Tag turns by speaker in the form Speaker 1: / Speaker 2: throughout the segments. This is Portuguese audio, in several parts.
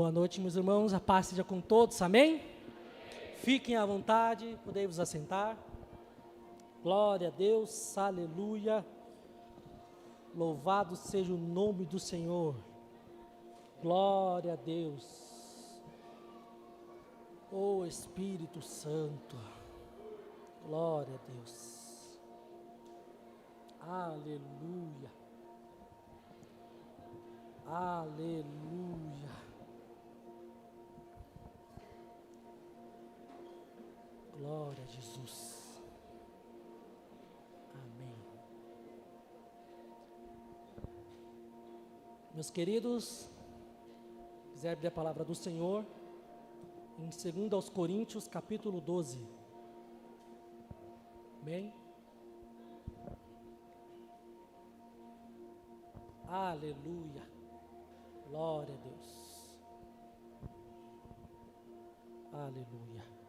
Speaker 1: Boa noite, meus irmãos. A paz seja com todos, amém? Fiquem à vontade, podem vos assentar. Glória a Deus, aleluia. Louvado seja o nome do Senhor. Glória a Deus. Oh Espírito Santo. Glória a Deus. Aleluia. Aleluia. Glória a Jesus. Amém. Meus queridos, quiser abrir a palavra do Senhor, em 2 aos Coríntios, capítulo 12. Amém? Aleluia. Glória a Deus. Aleluia.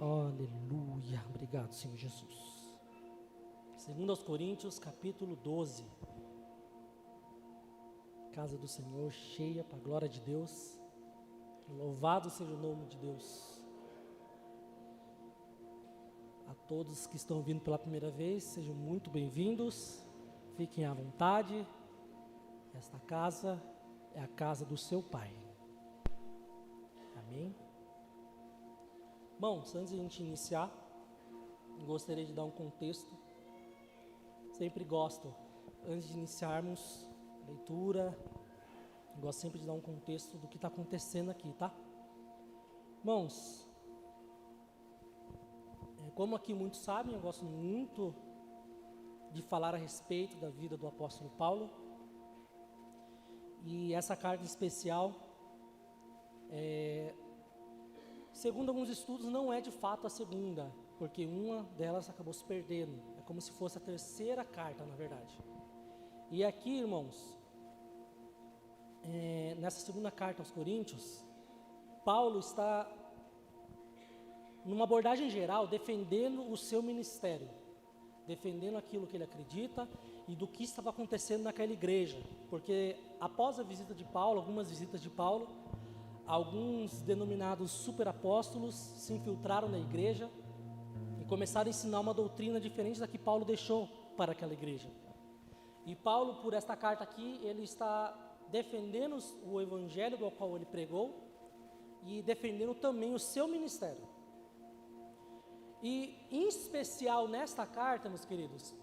Speaker 1: Aleluia. Obrigado, Senhor Jesus. Segundo aos Coríntios, capítulo 12. Casa do Senhor cheia para a glória de Deus. Louvado seja o nome de Deus todos que estão vindo pela primeira vez, sejam muito bem-vindos. Fiquem à vontade. Esta casa é a casa do seu Pai. Amém? Bom, antes de a gente iniciar, gostaria de dar um contexto. Sempre gosto, antes de iniciarmos a leitura, gosto sempre de dar um contexto do que está acontecendo aqui, tá? Irmãos, como aqui muitos sabem, eu gosto muito de falar a respeito da vida do apóstolo Paulo. E essa carta especial, é, segundo alguns estudos, não é de fato a segunda, porque uma delas acabou se perdendo. É como se fosse a terceira carta, na verdade. E aqui, irmãos, é, nessa segunda carta aos Coríntios, Paulo está numa abordagem geral, defendendo o seu ministério, defendendo aquilo que ele acredita e do que estava acontecendo naquela igreja, porque após a visita de Paulo, algumas visitas de Paulo, alguns denominados superapóstolos se infiltraram na igreja e começaram a ensinar uma doutrina diferente da que Paulo deixou para aquela igreja. E Paulo, por esta carta aqui, ele está defendendo o evangelho do qual ele pregou e defendendo também o seu ministério. E, em especial nesta carta, meus queridos,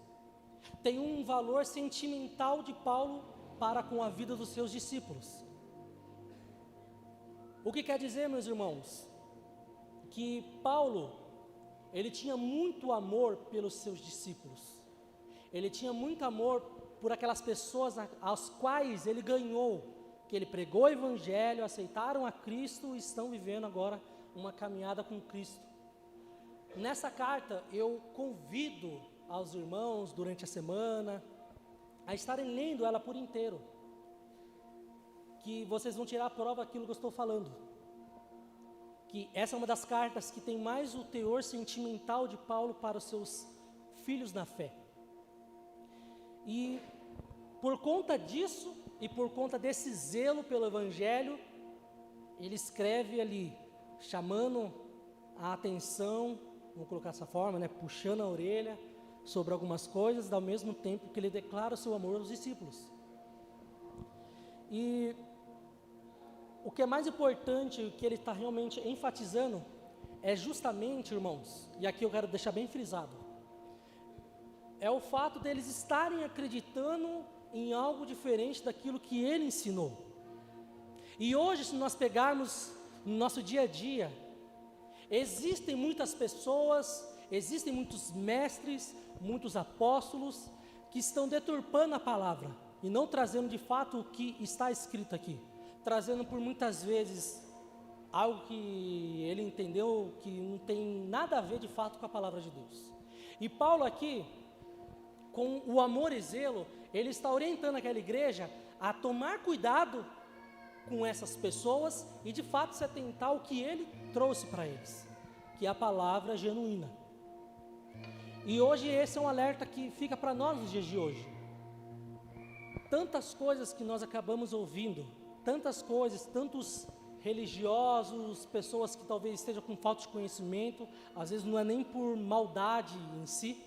Speaker 1: tem um valor sentimental de Paulo para com a vida dos seus discípulos. O que quer dizer, meus irmãos? Que Paulo, ele tinha muito amor pelos seus discípulos. Ele tinha muito amor por aquelas pessoas às quais ele ganhou, que ele pregou o evangelho, aceitaram a Cristo e estão vivendo agora uma caminhada com Cristo. Nessa carta eu convido aos irmãos durante a semana a estarem lendo ela por inteiro. Que vocês vão tirar a prova daquilo que eu estou falando. Que essa é uma das cartas que tem mais o teor sentimental de Paulo para os seus filhos na fé. E por conta disso e por conta desse zelo pelo evangelho, ele escreve ali chamando a atenção vamos colocar dessa forma, né, puxando a orelha sobre algumas coisas, ao mesmo tempo que ele declara o seu amor aos discípulos. E o que é mais importante, o que ele está realmente enfatizando, é justamente, irmãos, e aqui eu quero deixar bem frisado, é o fato deles estarem acreditando em algo diferente daquilo que ele ensinou. E hoje, se nós pegarmos no nosso dia a dia, Existem muitas pessoas, existem muitos mestres, muitos apóstolos que estão deturpando a palavra e não trazendo de fato o que está escrito aqui, trazendo por muitas vezes algo que ele entendeu que não tem nada a ver de fato com a palavra de Deus. E Paulo aqui, com o amor e zelo, ele está orientando aquela igreja a tomar cuidado com essas pessoas e de fato se atentar ao que ele trouxe para eles, que é a palavra genuína. E hoje esse é um alerta que fica para nós nos dias de hoje. Tantas coisas que nós acabamos ouvindo, tantas coisas, tantos religiosos, pessoas que talvez estejam com falta de conhecimento, às vezes não é nem por maldade em si,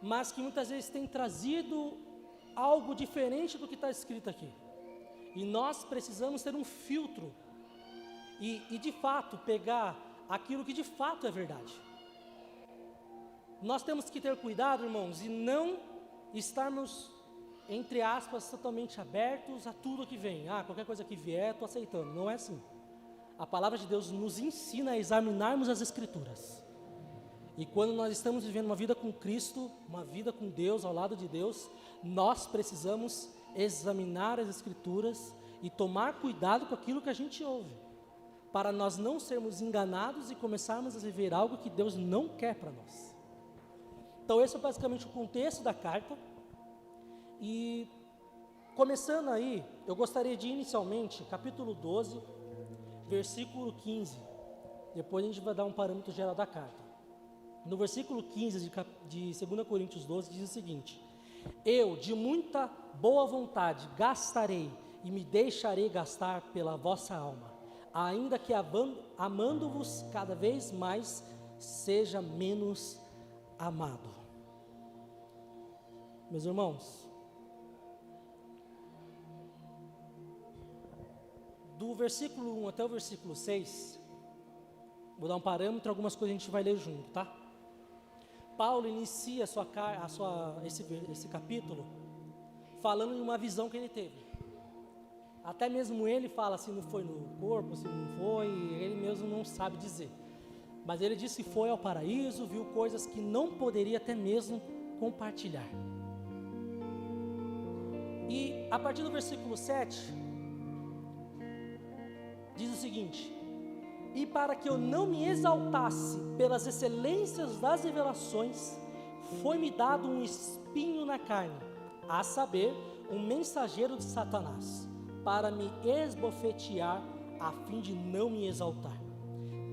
Speaker 1: mas que muitas vezes tem trazido algo diferente do que está escrito aqui. E nós precisamos ter um filtro e, e de fato pegar aquilo que de fato é verdade. Nós temos que ter cuidado, irmãos, e não estarmos, entre aspas, totalmente abertos a tudo que vem. Ah, qualquer coisa que vier, estou aceitando. Não é assim. A palavra de Deus nos ensina a examinarmos as Escrituras. E quando nós estamos vivendo uma vida com Cristo, uma vida com Deus, ao lado de Deus, nós precisamos examinar as Escrituras e tomar cuidado com aquilo que a gente ouve, para nós não sermos enganados e começarmos a viver algo que Deus não quer para nós. Então, esse é basicamente o contexto da carta. E começando aí, eu gostaria de inicialmente, capítulo 12, versículo 15. Depois a gente vai dar um parâmetro geral da carta. No versículo 15 de, de 2 Coríntios 12 diz o seguinte: Eu, de muita boa vontade, gastarei e me deixarei gastar pela vossa alma, ainda que amando-vos cada vez mais, seja menos amado. Meus irmãos, do versículo 1 até o versículo 6, vou dar um parâmetro, algumas coisas a gente vai ler junto, tá? Paulo inicia a sua, a sua, esse, esse capítulo falando de uma visão que ele teve. Até mesmo ele fala se não foi no corpo, se não foi, ele mesmo não sabe dizer. Mas ele disse que foi ao paraíso, viu coisas que não poderia até mesmo compartilhar. E a partir do versículo 7, diz o seguinte: E para que eu não me exaltasse pelas excelências das revelações, foi-me dado um espinho na carne, a saber, um mensageiro de Satanás, para me esbofetear, a fim de não me exaltar.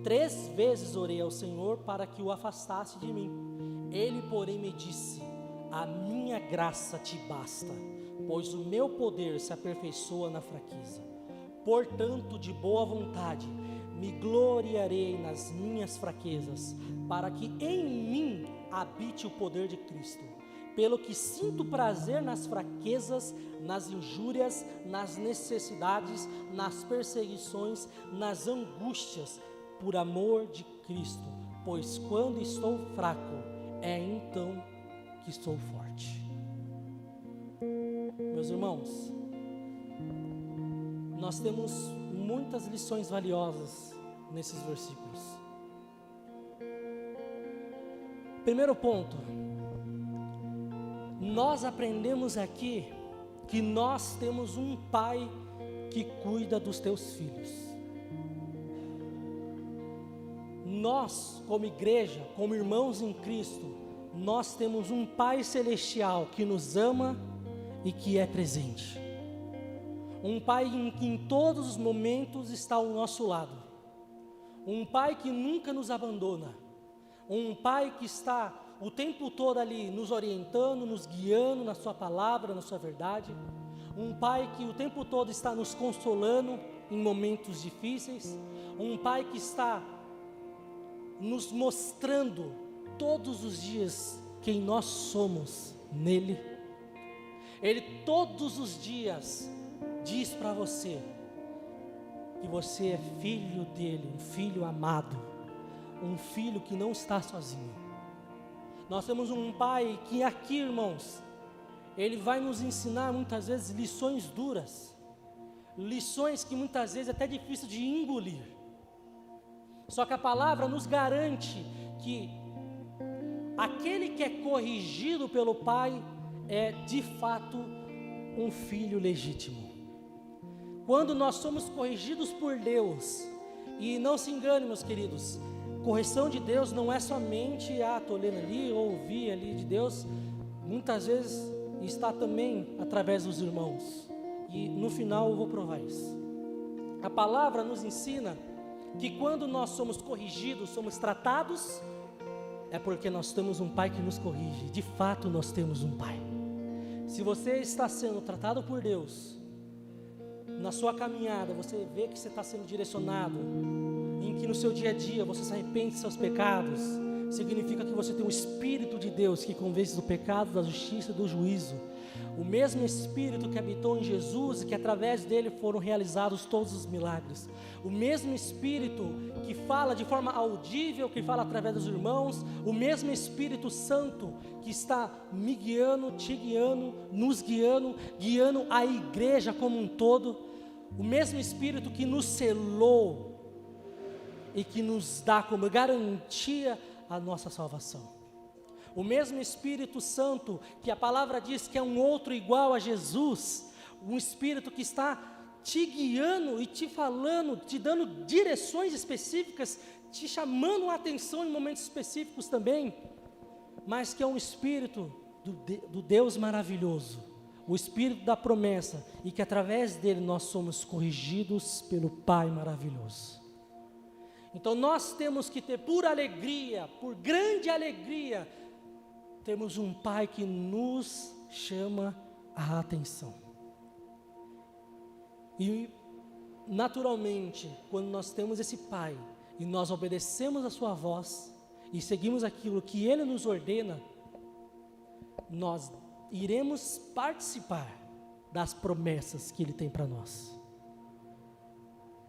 Speaker 1: Três vezes orei ao Senhor para que o afastasse de mim. Ele, porém, me disse: A minha graça te basta pois o meu poder se aperfeiçoa na fraqueza. Portanto, de boa vontade, me gloriarei nas minhas fraquezas, para que em mim habite o poder de Cristo. Pelo que sinto prazer nas fraquezas, nas injúrias, nas necessidades, nas perseguições, nas angústias, por amor de Cristo. Pois quando estou fraco, é então que estou forte. Meus irmãos, nós temos muitas lições valiosas nesses versículos. Primeiro ponto, nós aprendemos aqui que nós temos um pai que cuida dos teus filhos. Nós, como igreja, como irmãos em Cristo, nós temos um Pai celestial que nos ama e que é presente. Um Pai em que em todos os momentos está ao nosso lado. Um Pai que nunca nos abandona. Um Pai que está o tempo todo ali nos orientando, nos guiando na Sua palavra, na Sua verdade. Um Pai que o tempo todo está nos consolando em momentos difíceis. Um Pai que está nos mostrando todos os dias quem nós somos nele. Ele todos os dias diz para você que você é filho dele, um filho amado, um filho que não está sozinho. Nós temos um pai que aqui, irmãos, ele vai nos ensinar muitas vezes lições duras, lições que muitas vezes é até difícil de engolir. Só que a palavra nos garante que aquele que é corrigido pelo Pai é de fato um filho legítimo. Quando nós somos corrigidos por Deus, e não se engane, meus queridos, correção de Deus não é somente, ah, estou ali, ou ouvi ali de Deus, muitas vezes está também através dos irmãos, e no final eu vou provar isso. A palavra nos ensina que quando nós somos corrigidos, somos tratados, é porque nós temos um Pai que nos corrige. De fato, nós temos um Pai. Se você está sendo tratado por Deus, na sua caminhada, você vê que você está sendo direcionado, em que no seu dia a dia você se arrepende de seus pecados, significa que você tem o Espírito de Deus que convence do pecado, da justiça e do juízo. O mesmo Espírito que habitou em Jesus e que através dele foram realizados todos os milagres. O mesmo Espírito que fala de forma audível, que fala através dos irmãos. O mesmo Espírito Santo que está me guiando, te guiando, nos guiando, guiando a igreja como um todo. O mesmo Espírito que nos selou e que nos dá como garantia a nossa salvação. O mesmo Espírito Santo, que a palavra diz que é um outro igual a Jesus, um Espírito que está te guiando e te falando, te dando direções específicas, te chamando a atenção em momentos específicos também, mas que é um Espírito do, do Deus maravilhoso, o Espírito da promessa, e que através dele nós somos corrigidos pelo Pai maravilhoso. Então nós temos que ter por alegria, por grande alegria, temos um Pai que nos chama a atenção. E, naturalmente, quando nós temos esse Pai e nós obedecemos a Sua voz e seguimos aquilo que Ele nos ordena, nós iremos participar das promessas que Ele tem para nós.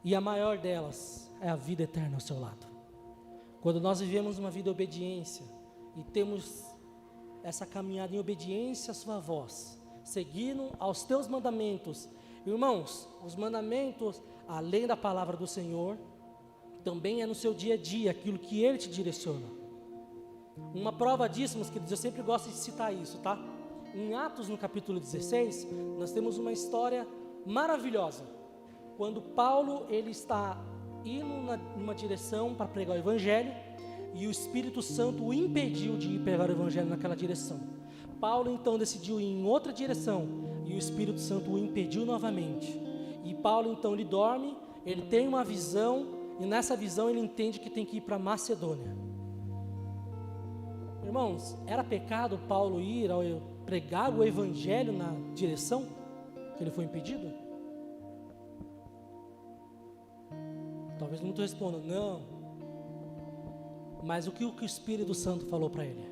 Speaker 1: E a maior delas é a vida eterna ao seu lado. Quando nós vivemos uma vida de obediência e temos essa caminhada em obediência à sua voz, seguindo aos teus mandamentos. Irmãos, os mandamentos, além da palavra do Senhor, também é no seu dia a dia aquilo que ele te direciona. Uma prova disso, meus queridos, eu sempre gosto de citar isso, tá? Em Atos, no capítulo 16, nós temos uma história maravilhosa. Quando Paulo ele está indo numa direção para pregar o evangelho, e o Espírito Santo o impediu de ir pregar o Evangelho naquela direção. Paulo então decidiu ir em outra direção e o Espírito Santo o impediu novamente. E Paulo então ele dorme, ele tem uma visão e nessa visão ele entende que tem que ir para Macedônia. Irmãos, era pecado Paulo ir ao pregar o Evangelho na direção que ele foi impedido? Talvez muitos respondam, não, mas o que o Espírito Santo falou para ele?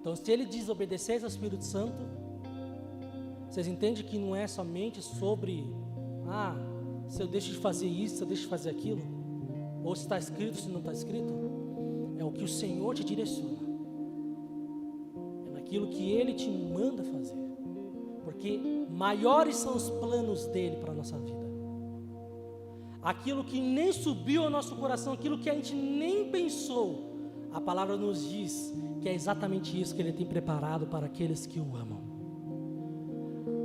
Speaker 1: Então, se ele desobedecer ao Espírito Santo, vocês entendem que não é somente sobre, ah, se eu deixo de fazer isso, se eu deixo de fazer aquilo, ou se está escrito, se não está escrito, é o que o Senhor te direciona, é naquilo que Ele te manda fazer, porque maiores são os planos dele para a nossa vida aquilo que nem subiu ao nosso coração, aquilo que a gente nem pensou, a palavra nos diz que é exatamente isso que Ele tem preparado para aqueles que o amam.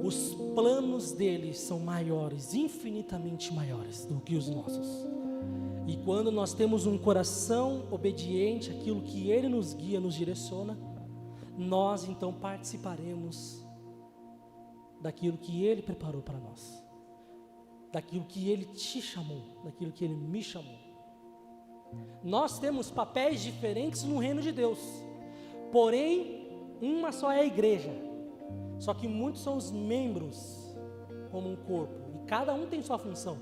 Speaker 1: Os planos dele são maiores, infinitamente maiores do que os nossos. E quando nós temos um coração obediente àquilo que Ele nos guia, nos direciona, nós então participaremos daquilo que Ele preparou para nós daquilo que Ele te chamou, daquilo que Ele me chamou. Nós temos papéis diferentes no reino de Deus, porém, uma só é a igreja, só que muitos são os membros, como um corpo, e cada um tem sua função.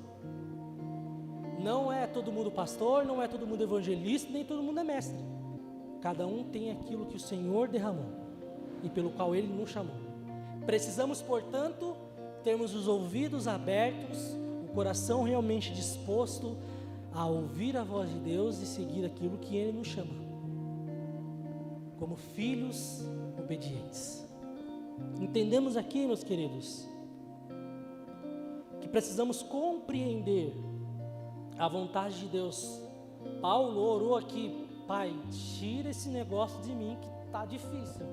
Speaker 1: Não é todo mundo pastor, não é todo mundo evangelista, nem todo mundo é mestre. Cada um tem aquilo que o Senhor derramou e pelo qual Ele nos chamou. Precisamos, portanto, termos os ouvidos abertos, o coração realmente disposto a ouvir a voz de Deus e seguir aquilo que Ele nos chama, como filhos obedientes. Entendemos aqui, meus queridos, que precisamos compreender a vontade de Deus. Paulo orou aqui, Pai, tira esse negócio de mim que está difícil.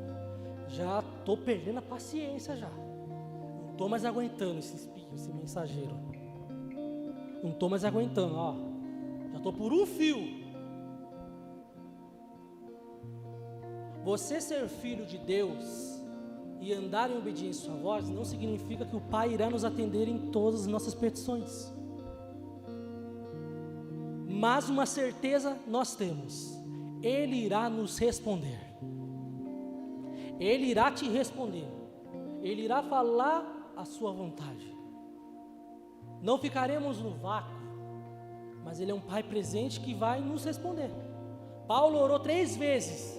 Speaker 1: Já estou perdendo a paciência já estou mais aguentando esse espinho, esse mensageiro. Não estou mais aguentando, ó. Já estou por um fio. Você ser filho de Deus e andar em obediência à sua voz não significa que o Pai irá nos atender em todas as nossas petições. Mas uma certeza nós temos: Ele irá nos responder. Ele irá te responder. Ele irá falar a sua vontade. Não ficaremos no vácuo, mas Ele é um Pai presente que vai nos responder. Paulo orou três vezes,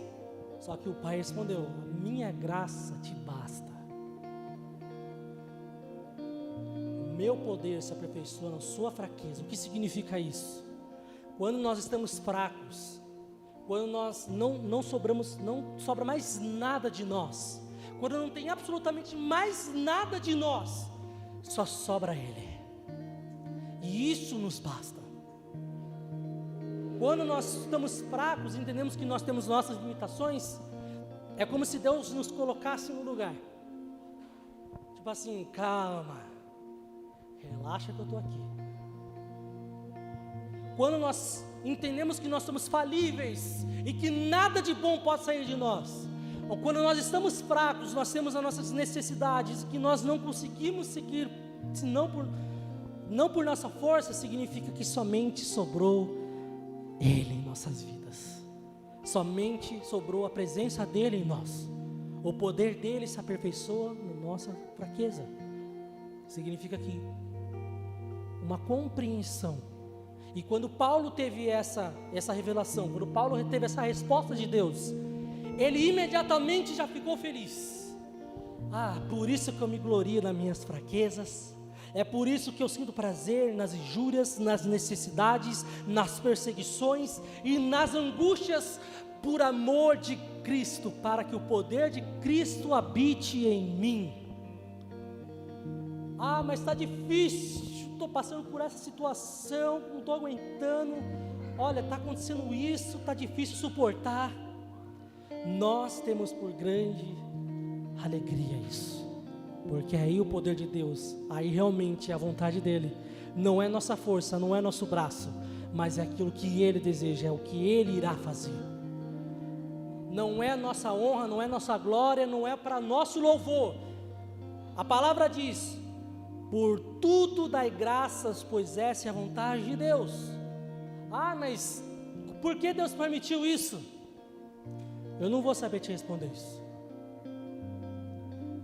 Speaker 1: só que o Pai respondeu: Minha graça te basta. O meu poder se aperfeiçoa na sua fraqueza. O que significa isso? Quando nós estamos fracos, quando nós não, não sobramos, não sobra mais nada de nós, quando não tem absolutamente mais nada de nós, só sobra Ele. E isso nos basta. Quando nós estamos fracos, entendemos que nós temos nossas limitações, é como se Deus nos colocasse no lugar. Tipo assim, calma, relaxa que eu estou aqui. Quando nós entendemos que nós somos falíveis e que nada de bom pode sair de nós, quando nós estamos fracos, nós temos as nossas necessidades que nós não conseguimos seguir, senão por, não por nossa força, significa que somente sobrou Ele em nossas vidas. Somente sobrou a presença dEle em nós. O poder dEle se aperfeiçoa na nossa fraqueza. Significa que uma compreensão e quando Paulo teve essa, essa revelação, quando Paulo teve essa resposta de Deus, ele imediatamente já ficou feliz. Ah, por isso que eu me glorio nas minhas fraquezas, é por isso que eu sinto prazer nas injúrias, nas necessidades, nas perseguições e nas angústias por amor de Cristo, para que o poder de Cristo habite em mim. Ah, mas está difícil estou passando por essa situação, não estou aguentando. Olha, está acontecendo isso, está difícil suportar. Nós temos por grande alegria isso, porque aí o poder de Deus, aí realmente é a vontade dEle, não é nossa força, não é nosso braço, mas é aquilo que Ele deseja, é o que Ele irá fazer. Não é nossa honra, não é nossa glória, não é para nosso louvor. A palavra diz: por tudo dai graças, pois essa é a vontade de Deus. Ah, mas por que Deus permitiu isso? Eu não vou saber te responder isso.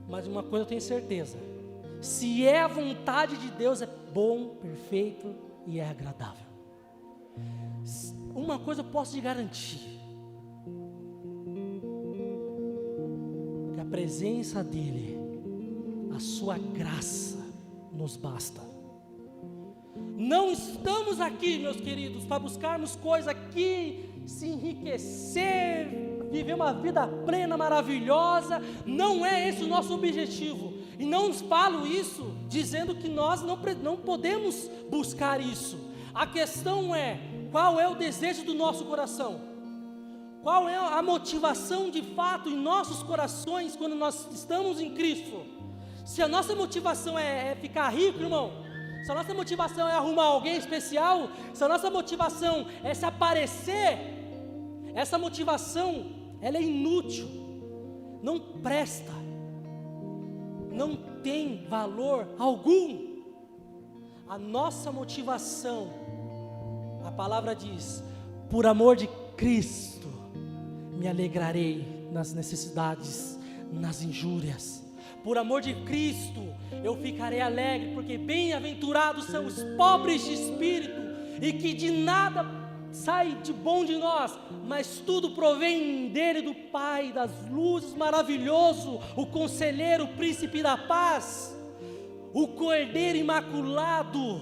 Speaker 1: Mas uma coisa eu tenho certeza: se é a vontade de Deus, é bom, perfeito e é agradável. Uma coisa eu posso te garantir: que a presença dEle, a sua graça, nos basta. Não estamos aqui, meus queridos, para buscarmos coisas aqui, se enriquecer, viver uma vida plena, maravilhosa. Não é esse o nosso objetivo. E não falo isso dizendo que nós não, não podemos buscar isso. A questão é: qual é o desejo do nosso coração? Qual é a motivação de fato em nossos corações quando nós estamos em Cristo? Se a nossa motivação é, é ficar rico, irmão, se a nossa motivação é arrumar alguém especial, se a nossa motivação é se aparecer, essa motivação, ela é inútil, não presta, não tem valor algum. A nossa motivação, a palavra diz, por amor de Cristo, me alegrarei nas necessidades, nas injúrias. Por amor de Cristo, eu ficarei alegre, porque bem-aventurados são os pobres de espírito, e que de nada sai de bom de nós, mas tudo provém dele, do Pai das luzes, maravilhoso, o conselheiro, o príncipe da paz, o cordeiro imaculado,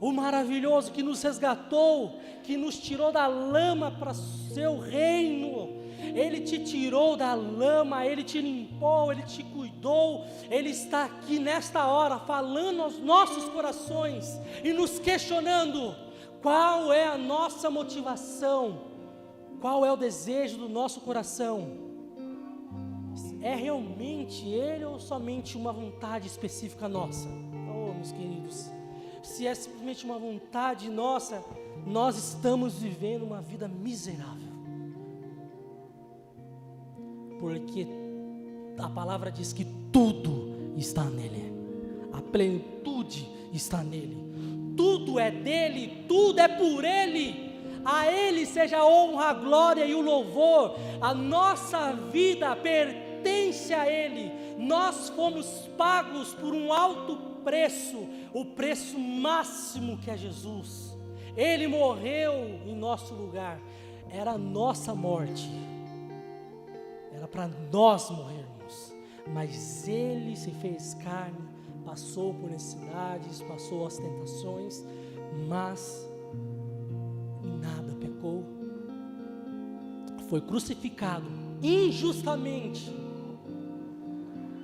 Speaker 1: o maravilhoso que nos resgatou, que nos tirou da lama para seu reino. Ele te tirou da lama, Ele te limpou, Ele te cuidou, Ele está aqui nesta hora falando aos nossos corações e nos questionando qual é a nossa motivação, qual é o desejo do nosso coração. É realmente Ele ou somente uma vontade específica nossa? Oh, meus queridos, se é simplesmente uma vontade nossa, nós estamos vivendo uma vida miserável porque a palavra diz que tudo está nele, a plenitude está nele, tudo é dele, tudo é por ele, A Ele seja a honra, a glória e o louvor. A nossa vida pertence a Ele. Nós fomos pagos por um alto preço, o preço máximo que é Jesus. Ele morreu em nosso lugar. Era a nossa morte. Era para nós morrermos. Mas Ele se fez carne, passou por necessidades, passou as tentações, mas nada pecou, foi crucificado injustamente,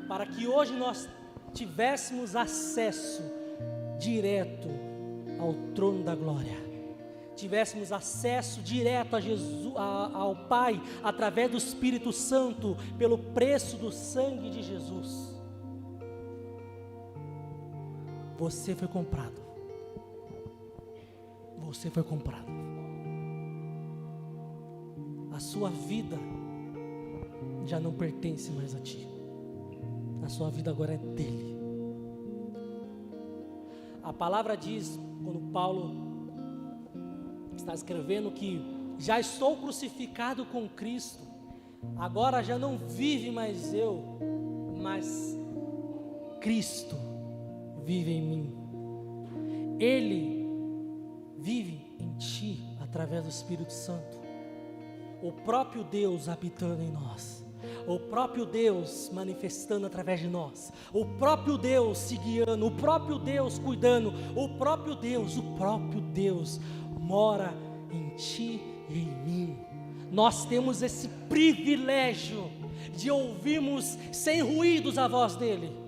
Speaker 1: para que hoje nós tivéssemos acesso direto ao trono da glória, tivéssemos acesso direto a Jesus, a, ao Pai, através do Espírito Santo, pelo preço do sangue de Jesus. Você foi comprado. Você foi comprado a sua vida já não pertence mais a ti. A sua vida agora é dele. A palavra diz, quando Paulo está escrevendo que já estou crucificado com Cristo, agora já não vive mais eu, mas Cristo vive em mim. Ele vive em ti através do Espírito Santo o próprio Deus habitando em nós, o próprio Deus manifestando através de nós, o próprio Deus se guiando, o próprio Deus cuidando, o próprio Deus, o próprio Deus mora em ti e em mim. Nós temos esse privilégio de ouvirmos sem ruídos a voz dEle.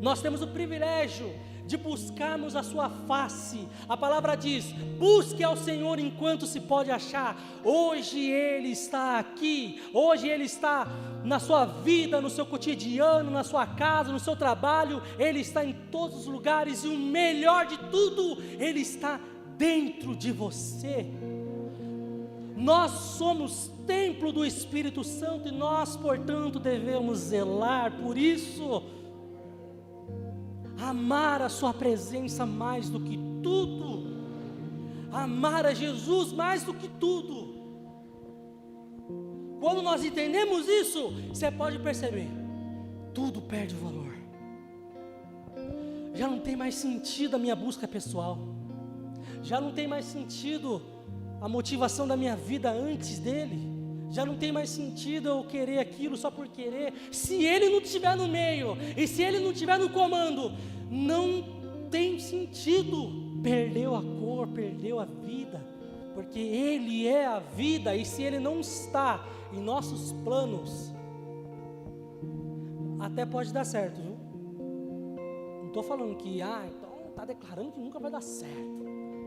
Speaker 1: Nós temos o privilégio de buscarmos a sua face. A palavra diz: busque ao Senhor enquanto se pode achar. Hoje Ele está aqui, hoje Ele está na sua vida, no seu cotidiano, na sua casa, no seu trabalho, Ele está em todos os lugares e o melhor de tudo, Ele está dentro de você. Nós somos templo do Espírito Santo e nós, portanto, devemos zelar por isso amar a Sua presença mais do que tudo, amar a Jesus mais do que tudo. Quando nós entendemos isso, você pode perceber, tudo perde valor. Já não tem mais sentido a minha busca pessoal, já não tem mais sentido a motivação da minha vida antes dele já não tem mais sentido eu querer aquilo só por querer. Se ele não estiver no meio e se ele não estiver no comando, não tem sentido. Perdeu a cor, perdeu a vida, porque ele é a vida e se ele não está em nossos planos, até pode dar certo, viu? Não estou falando que, ah, então está declarando que nunca vai dar certo.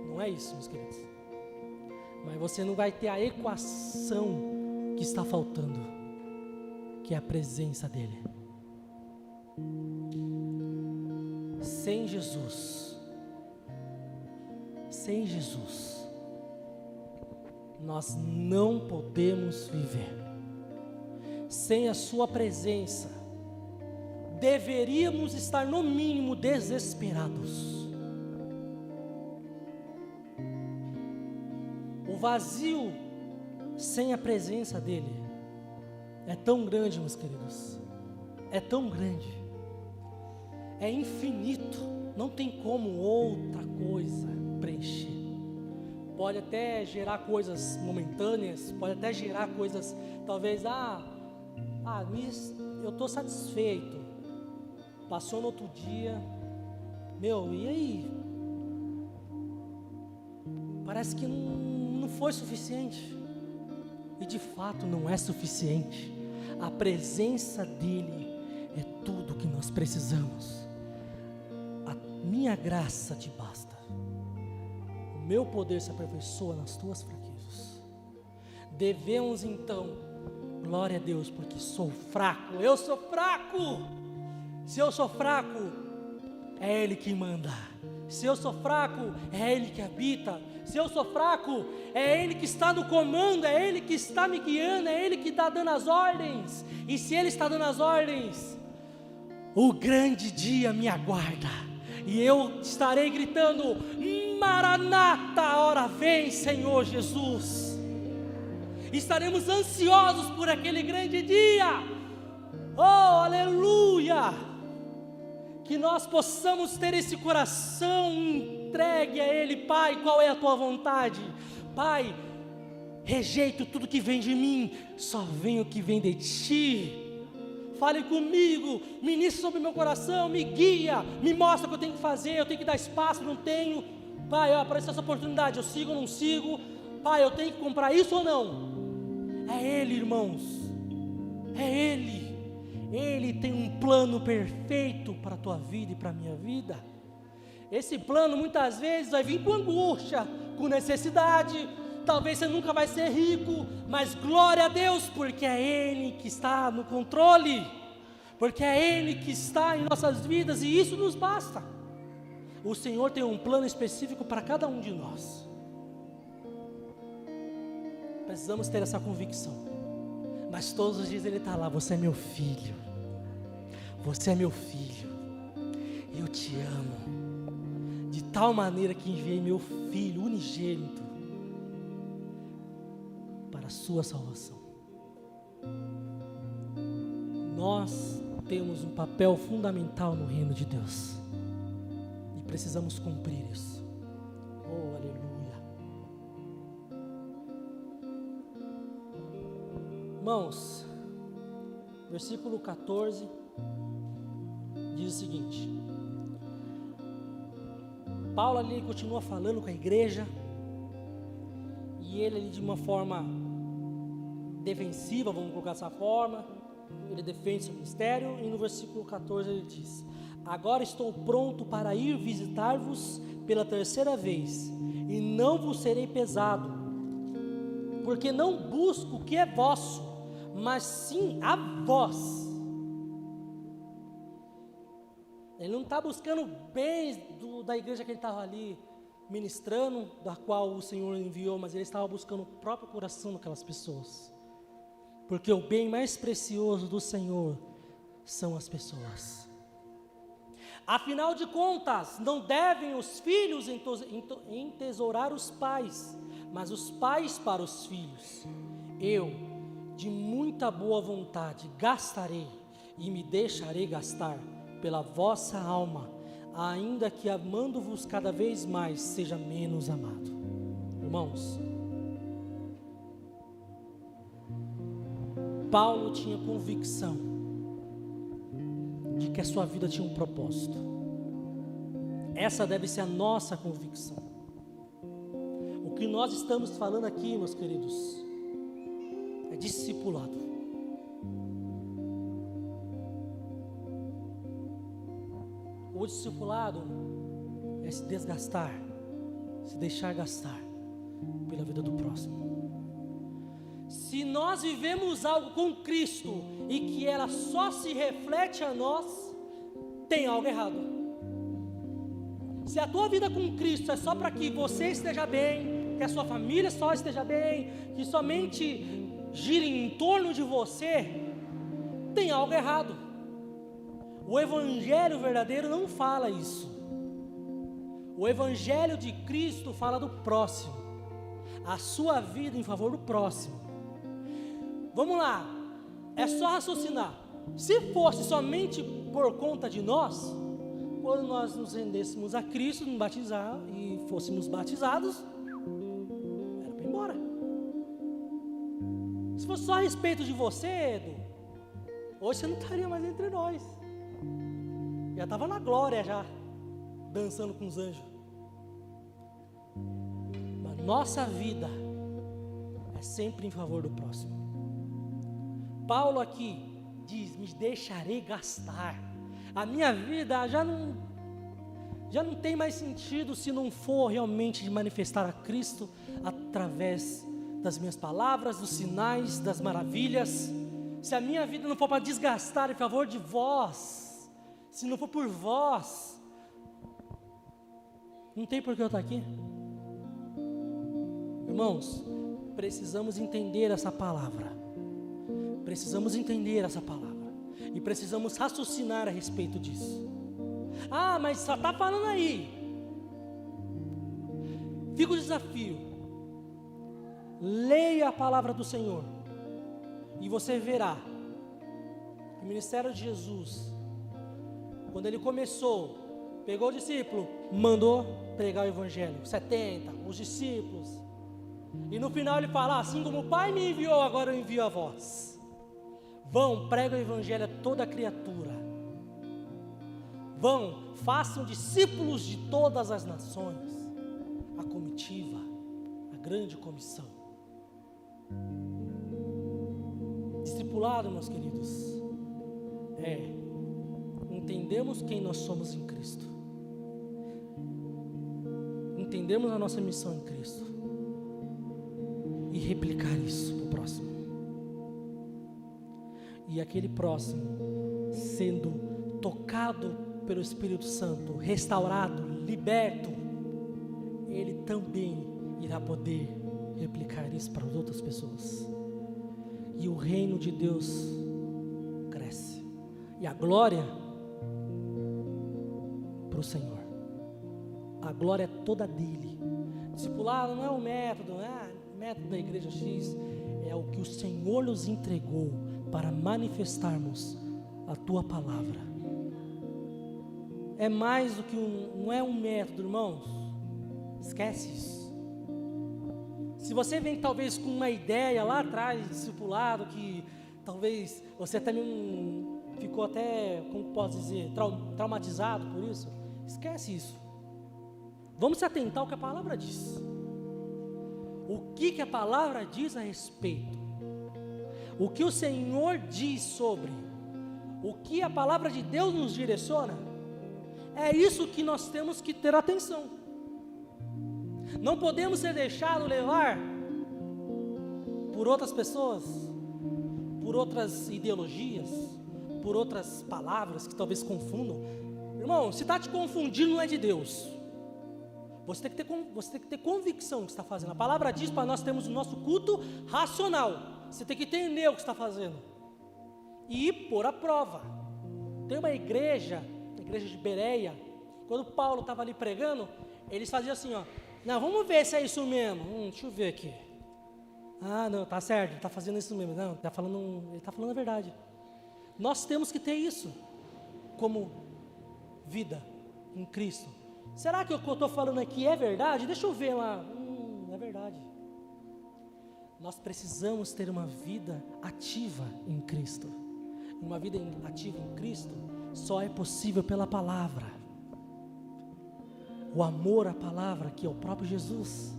Speaker 1: Não é isso, meus queridos. Mas você não vai ter a equação que está faltando, que é a presença dEle. Sem Jesus, sem Jesus, nós não podemos viver. Sem a Sua presença, deveríamos estar no mínimo desesperados. O vazio sem a presença dEle é tão grande, meus queridos, é tão grande, é infinito, não tem como outra coisa preencher. Pode até gerar coisas momentâneas, pode até gerar coisas, talvez, ah, ah eu estou satisfeito. Passou no outro dia, meu, e aí? Parece que não, não foi suficiente e de fato não é suficiente. A presença dEle é tudo que nós precisamos. A minha graça te basta. O meu poder se aperfeiçoa nas tuas fraquezas. Devemos então, glória a Deus, porque sou fraco. Eu sou fraco. Se eu sou fraco, é Ele que manda. Se eu sou fraco, é Ele que habita. Se eu sou fraco, é Ele que está no comando, é Ele que está me guiando, é Ele que está dando as ordens. E se Ele está dando as ordens, o grande dia me aguarda. E eu estarei gritando: Maranata, hora vem, Senhor Jesus. Estaremos ansiosos por aquele grande dia. Oh, aleluia! Que nós possamos ter esse coração entregue a Ele, Pai. Qual é a tua vontade? Pai, rejeito tudo que vem de mim, só vem o que vem de ti. Fale comigo, ministre sobre meu coração, me guia, me mostra o que eu tenho que fazer, eu tenho que dar espaço, não tenho. Pai, apareceu essa oportunidade, eu sigo ou não sigo? Pai, eu tenho que comprar isso ou não? É Ele, irmãos, é Ele. Ele tem um plano perfeito para a tua vida e para a minha vida. Esse plano muitas vezes vai vir com angústia, com necessidade. Talvez você nunca vai ser rico, mas glória a Deus, porque é Ele que está no controle, porque é Ele que está em nossas vidas e isso nos basta. O Senhor tem um plano específico para cada um de nós. Precisamos ter essa convicção. Mas todos os dias Ele está lá, você é meu filho. Você é meu filho. Eu te amo. De tal maneira que enviei meu filho unigênito para a sua salvação. Nós temos um papel fundamental no reino de Deus. E precisamos cumprir isso. Oh, aleluia. Irmãos, versículo 14 diz o seguinte: Paulo ali continua falando com a igreja, e ele ali de uma forma defensiva, vamos colocar dessa forma, ele defende seu ministério, e no versículo 14 ele diz: Agora estou pronto para ir visitar-vos pela terceira vez, e não vos serei pesado, porque não busco o que é vosso, mas sim a vós Ele não está buscando bens do, da igreja que ele estava ali ministrando, da qual o Senhor enviou, mas ele estava buscando o próprio coração daquelas pessoas. Porque o bem mais precioso do Senhor são as pessoas. Afinal de contas, não devem os filhos entesourar os pais, mas os pais para os filhos. Eu, de muita boa vontade, gastarei e me deixarei gastar pela vossa alma, ainda que amando-vos cada vez mais, seja menos amado. Irmãos, Paulo tinha convicção de que a sua vida tinha um propósito. Essa deve ser a nossa convicção. O que nós estamos falando aqui, meus queridos, é discipulado. O discipulado é se desgastar, se deixar gastar pela vida do próximo. Se nós vivemos algo com Cristo e que ela só se reflete a nós, tem algo errado. Se a tua vida com Cristo é só para que você esteja bem, que a sua família só esteja bem, que somente gire em torno de você, tem algo errado. O Evangelho verdadeiro não fala isso. O Evangelho de Cristo fala do próximo, a sua vida em favor do próximo. Vamos lá, é só raciocinar. Se fosse somente por conta de nós, quando nós nos rendêssemos a Cristo, nos batizar e fôssemos batizados, era para ir embora. Se fosse só a respeito de você, Edu, hoje você não estaria mais entre nós. Já estava na glória já, dançando com os anjos. Mas nossa vida é sempre em favor do próximo. Paulo aqui diz: Me deixarei gastar. A minha vida já não, já não tem mais sentido se não for realmente manifestar a Cristo através das minhas palavras, dos sinais, das maravilhas. Se a minha vida não for para desgastar em favor de vós, se não for por vós, não tem por que eu estar aqui. Irmãos, precisamos entender essa palavra. Precisamos entender essa palavra. E precisamos raciocinar a respeito disso. Ah, mas só está falando aí. Fica o desafio. Leia a palavra do Senhor. E você verá o ministério de Jesus, quando ele começou, pegou o discípulo, mandou pregar o evangelho. 70, os discípulos. E no final ele fala: assim como o Pai me enviou, agora eu envio a vós. Vão, pregam o evangelho a toda criatura. Vão, façam discípulos de todas as nações. A comitiva, a grande comissão. Discipulado, meus queridos, é entendemos quem nós somos em Cristo. Entendemos a nossa missão em Cristo. E replicar isso para o próximo. E aquele próximo sendo tocado pelo Espírito Santo, restaurado, liberto, ele também irá poder replicar isso para as outras pessoas. E o reino de Deus cresce. E a glória o Senhor. A glória é toda dele. Discipulado não é o método, não é o método da igreja X, é o que o Senhor nos entregou para manifestarmos a tua palavra é mais do que um, não é um método, irmãos. Esquece isso. Se você vem talvez com uma ideia lá atrás, discipulado, que talvez você um, ficou até, como posso dizer, trau, traumatizado por isso, esquece isso. Vamos se atentar ao que a palavra diz. O que, que a palavra diz a respeito? O que o Senhor diz sobre? O que a palavra de Deus nos direciona? É isso que nós temos que ter atenção. Não podemos ser deixados levar por outras pessoas, por outras ideologias, por outras palavras que talvez confundam. Irmão, se está te confundindo, não é de Deus. Você tem, que ter, você tem que ter convicção do que está fazendo. A palavra diz para nós termos o nosso culto racional. Você tem que entender o que está fazendo. E pôr a prova. Tem uma igreja igreja de Bereia, quando Paulo estava ali pregando, eles faziam assim, ó, não, vamos ver se é isso mesmo. Hum, deixa eu ver aqui. Ah, não, tá certo, está fazendo isso mesmo. Não, tá falando, ele está falando a verdade. Nós temos que ter isso como vida em Cristo. Será que o que eu estou falando aqui é verdade? Deixa eu ver lá. Hum, é verdade. Nós precisamos ter uma vida ativa em Cristo. Uma vida ativa em Cristo só é possível pela palavra. O amor à palavra, que é o próprio Jesus.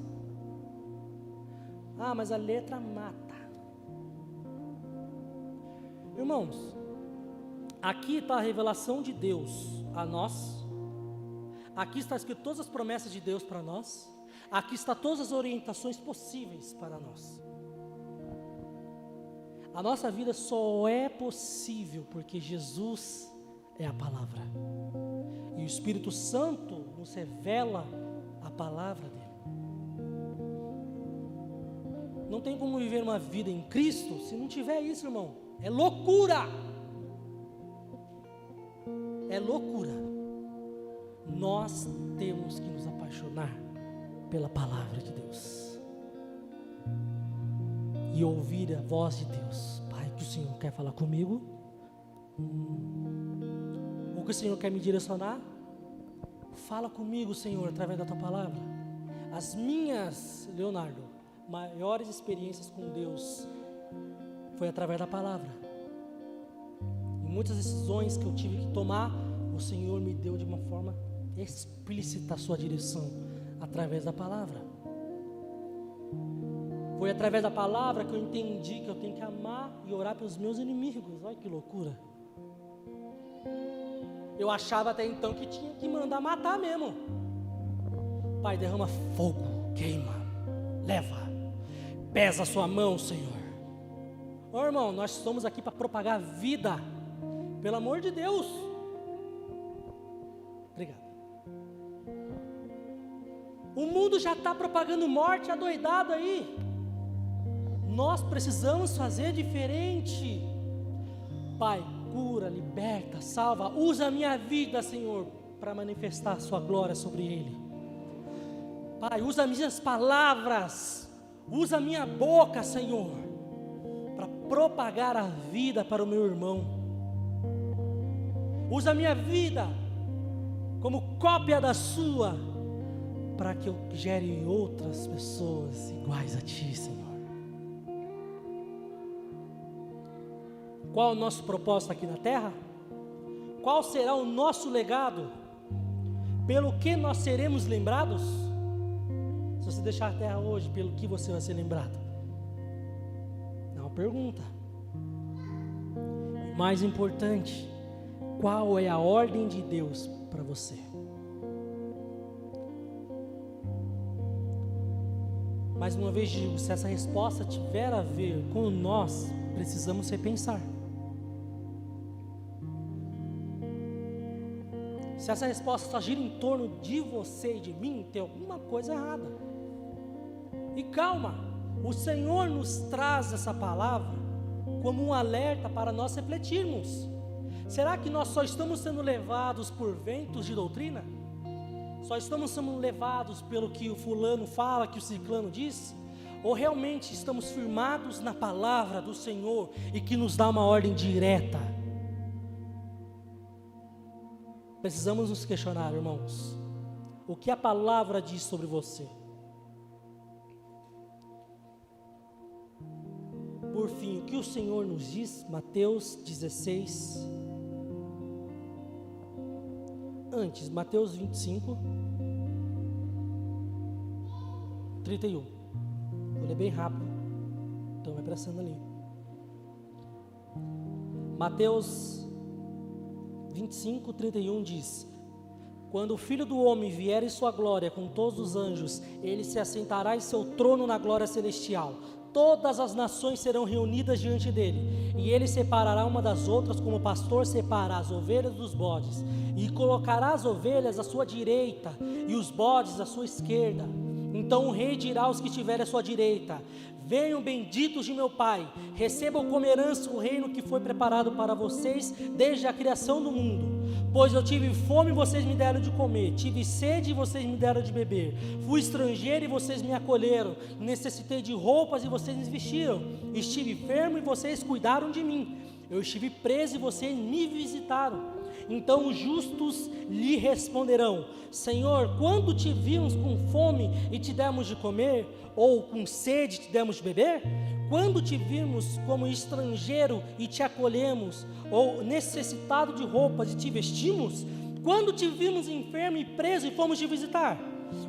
Speaker 1: Ah, mas a letra mata. Irmãos, aqui está a revelação de Deus a nós. Aqui está escrito todas as promessas de Deus para nós. Aqui está todas as orientações possíveis para nós. A nossa vida só é possível porque Jesus é a palavra. E o Espírito Santo nos revela a palavra dele. Não tem como viver uma vida em Cristo se não tiver isso, irmão. É loucura. É loucura. Nós temos que nos apaixonar pela palavra de Deus e ouvir a voz de Deus. Pai, que o Senhor quer falar comigo. Hum o que o Senhor quer me direcionar? Fala comigo, Senhor, através da tua palavra. As minhas, Leonardo, maiores experiências com Deus foi através da palavra. Muitas decisões que eu tive que tomar, o Senhor me deu de uma forma explícita a sua direção através da palavra. Foi através da palavra que eu entendi que eu tenho que amar e orar pelos meus inimigos. Olha que loucura. Eu achava até então que tinha que mandar matar mesmo. Pai, derrama fogo, queima, leva, pesa a sua mão, Senhor. Ô irmão, nós estamos aqui para propagar vida, pelo amor de Deus. Obrigado. O mundo já está propagando morte adoidado aí. Nós precisamos fazer diferente. Pai, cura, liberta, salva. Usa a minha vida, Senhor, para manifestar a Sua glória sobre ele. Pai, usa minhas palavras, usa minha boca, Senhor, para propagar a vida para o meu irmão. Usa a minha vida como cópia da sua, para que eu gere outras pessoas iguais a Ti, Senhor. Qual o nosso propósito aqui na terra? Qual será o nosso legado? Pelo que nós seremos lembrados? Se você deixar a terra hoje, pelo que você vai ser lembrado? É uma pergunta. E mais importante, qual é a ordem de Deus para você? Mais uma vez digo, se essa resposta tiver a ver com nós, precisamos repensar. Se essa resposta só gira em torno de você e de mim, tem alguma coisa errada. E calma, o Senhor nos traz essa palavra como um alerta para nós refletirmos. Será que nós só estamos sendo levados por ventos de doutrina? Só estamos sendo levados pelo que o fulano fala, que o ciclano diz? Ou realmente estamos firmados na palavra do Senhor e que nos dá uma ordem direta? Precisamos nos questionar, irmãos. O que a palavra diz sobre você? Por fim, o que o Senhor nos diz? Mateus 16. Antes, Mateus 25, 31. Vou ler bem rápido. Então vai prestando ali. Mateus 25, 31 diz: Quando o filho do homem vier em sua glória com todos os anjos, ele se assentará em seu trono na glória celestial todas as nações serão reunidas diante dele, e ele separará uma das outras, como o pastor separa as ovelhas dos bodes, e colocará as ovelhas à sua direita e os bodes à sua esquerda. Então o rei dirá aos que estiverem à sua direita: Venham benditos de meu Pai, recebam como herança o reino que foi preparado para vocês desde a criação do mundo. Pois eu tive fome e vocês me deram de comer, tive sede e vocês me deram de beber, fui estrangeiro e vocês me acolheram, necessitei de roupas e vocês me vestiram, estive enfermo e vocês cuidaram de mim, eu estive preso e vocês me visitaram. Então os justos lhe responderão: Senhor, quando te vimos com fome e te demos de comer, ou com sede e te demos de beber? Quando te vimos como estrangeiro e te acolhemos, ou necessitado de roupas e te vestimos? Quando te vimos enfermo e preso e fomos te visitar?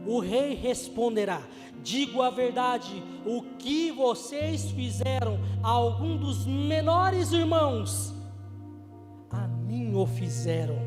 Speaker 1: O rei responderá: Digo a verdade, o que vocês fizeram a algum dos menores irmãos, mim o fizeram.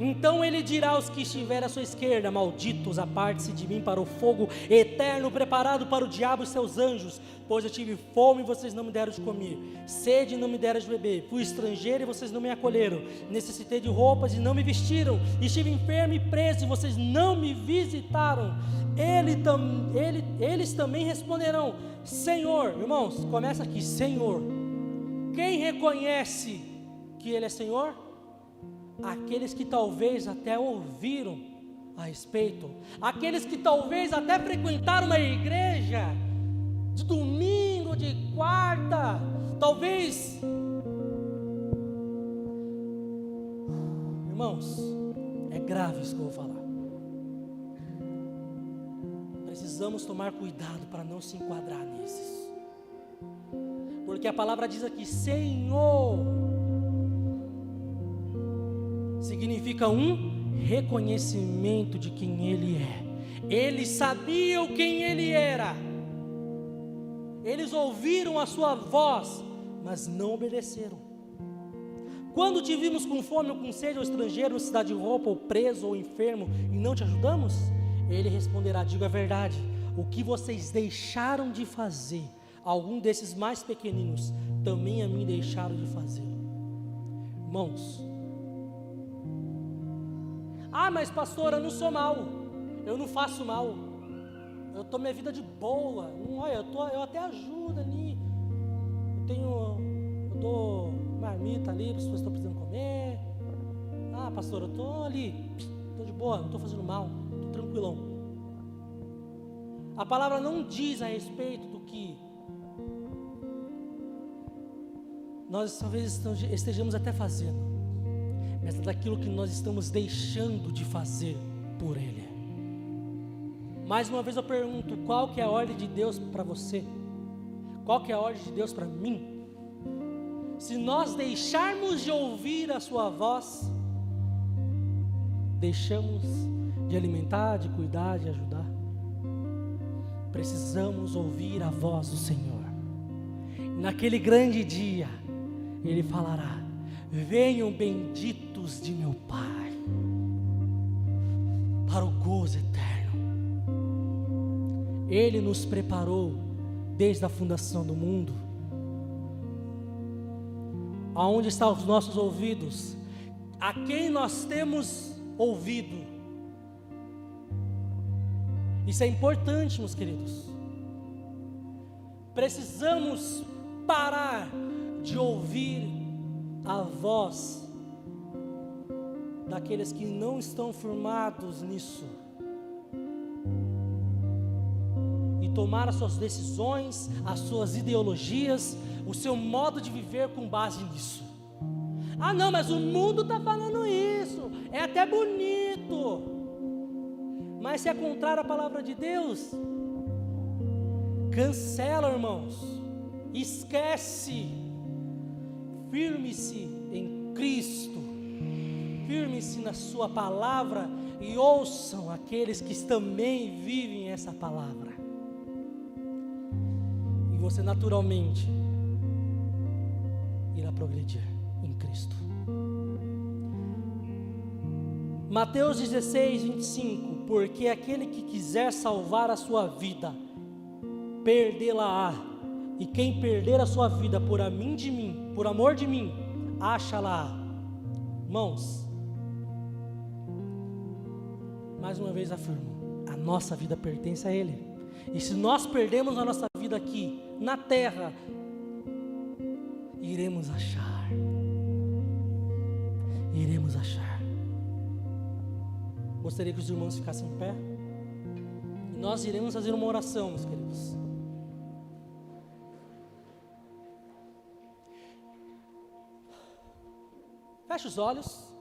Speaker 1: Então ele dirá aos que estiverem à sua esquerda: Malditos, aparte-se de mim para o fogo eterno preparado para o diabo e seus anjos. Pois eu tive fome e vocês não me deram de comer, sede e não me deram de beber, fui estrangeiro e vocês não me acolheram, necessitei de roupas e não me vestiram, estive enfermo e preso e vocês não me visitaram. Ele tam, ele, eles também responderão: Senhor, irmãos, começa aqui, Senhor. Quem reconhece que Ele é Senhor? aqueles que talvez até ouviram a respeito, aqueles que talvez até frequentaram uma igreja de domingo, de quarta, talvez. Irmãos, é grave isso que eu vou falar. Precisamos tomar cuidado para não se enquadrar nesses. Porque a palavra diz aqui: Senhor significa um reconhecimento de quem Ele é. Eles sabiam quem Ele era, eles ouviram a Sua voz, mas não obedeceram. Quando te vimos com fome ou com sede, ou estrangeiro, ou cidade de roupa, ou preso, ou enfermo, e não te ajudamos? Ele responderá: Diga a verdade, o que vocês deixaram de fazer, algum desses mais pequeninos, também a mim deixaram de fazer. Irmãos, ah, mas pastor, eu não sou mal. Eu não faço mal. Eu tô minha vida de boa. Não, olha, eu, tô, eu até ajudo ali. Eu tenho. Eu dou marmita ali para as pessoas estão precisando comer. Ah, pastor, eu tô ali. Tô de boa, não tô fazendo mal. Tô tranquilão. A palavra não diz a respeito do que nós talvez estejamos até fazendo, mas é daquilo que nós estamos deixando de fazer por Ele. Mais uma vez eu pergunto, qual que é a ordem de Deus para você? Qual que é a ordem de Deus para mim? Se nós deixarmos de ouvir a sua voz, deixamos de alimentar, de cuidar, de ajudar. Precisamos ouvir a voz do Senhor. Naquele grande dia, Ele falará: Venham benditos de meu Pai, para o gozo eterno. Ele nos preparou desde a fundação do mundo. Aonde estão os nossos ouvidos? A quem nós temos ouvido? Isso é importante, meus queridos. Precisamos parar de ouvir a voz daqueles que não estão firmados nisso. tomar as suas decisões, as suas ideologias, o seu modo de viver com base nisso. Ah, não, mas o mundo está falando isso, é até bonito, mas se é contrário à palavra de Deus, cancela, irmãos, esquece, firme-se em Cristo, firme-se na Sua palavra e ouçam aqueles que também vivem essa palavra você naturalmente irá progredir em Cristo. Mateus 16, 25: Porque aquele que quiser salvar a sua vida, perdê-la-á, e quem perder a sua vida por a mim de mim, por amor de mim, acha-la. Mãos, mais uma vez afirmo: a nossa vida pertence a Ele. E se nós perdemos a nossa vida aqui, na terra, iremos achar. Iremos achar. Gostaria que os irmãos ficassem em pé. E nós iremos fazer uma oração, meus queridos. Feche os olhos.